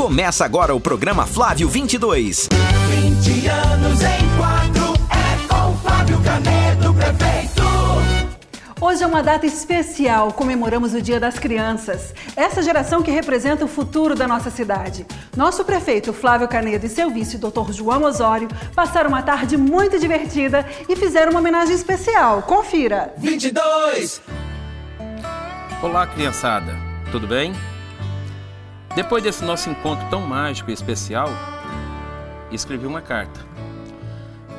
Começa agora o programa Flávio 22. 20 anos em quatro é com Flávio Canedo, prefeito. Hoje é uma data especial, comemoramos o Dia das Crianças. Essa geração que representa o futuro da nossa cidade. Nosso prefeito Flávio Canedo e seu vice, Dr. João Osório, passaram uma tarde muito divertida e fizeram uma homenagem especial. Confira! 22! Olá, criançada, tudo bem? Depois desse nosso encontro tão mágico e especial, escrevi uma carta,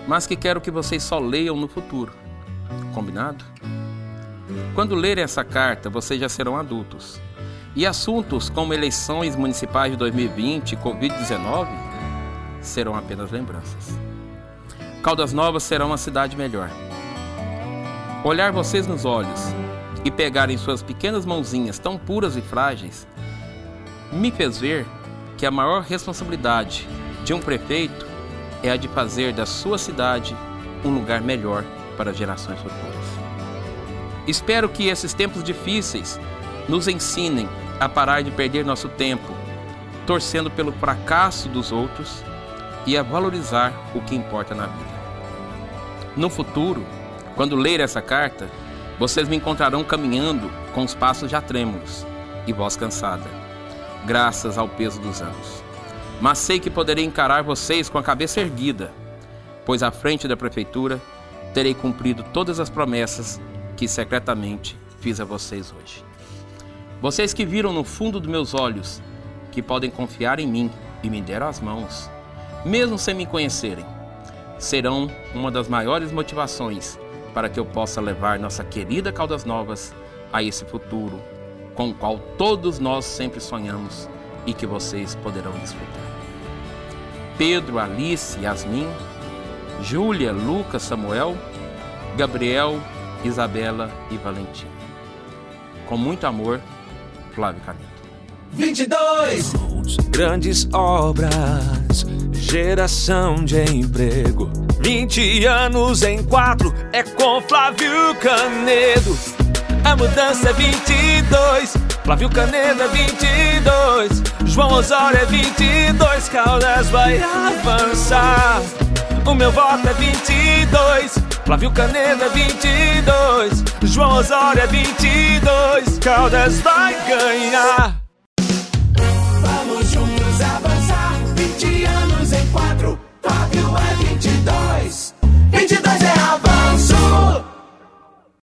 mas que quero que vocês só leiam no futuro. Combinado? Quando lerem essa carta, vocês já serão adultos. E assuntos como eleições municipais de 2020 e Covid-19 serão apenas lembranças. Caldas Novas será uma cidade melhor. Olhar vocês nos olhos e pegar em suas pequenas mãozinhas tão puras e frágeis me fez ver que a maior responsabilidade de um prefeito é a de fazer da sua cidade um lugar melhor para gerações futuras. Espero que esses tempos difíceis nos ensinem a parar de perder nosso tempo torcendo pelo fracasso dos outros e a valorizar o que importa na vida. No futuro, quando ler essa carta, vocês me encontrarão caminhando com os passos já trêmulos e voz cansada, graças ao peso dos anos. Mas sei que poderei encarar vocês com a cabeça erguida, pois à frente da prefeitura terei cumprido todas as promessas que secretamente fiz a vocês hoje. Vocês que viram no fundo dos meus olhos, que podem confiar em mim e me deram as mãos, mesmo sem me conhecerem, serão uma das maiores motivações para que eu possa levar nossa querida Caldas Novas a esse futuro com o qual todos nós sempre sonhamos e que vocês poderão desfrutar. Pedro, Alice, Yasmin, Júlia, Lucas, Samuel, Gabriel, Isabela e Valentina. Com muito amor, Flávio Caneto. 22! Grandes obras, geração de emprego. 20 anos em quatro é com Flávio Canedo. A mudança é 22. Flávio Canedo é 22. João Osório é 22. Caldas vai avançar. O meu voto é 22. Flávio Canedo é 22. João Osório é 22. Caldas vai ganhar.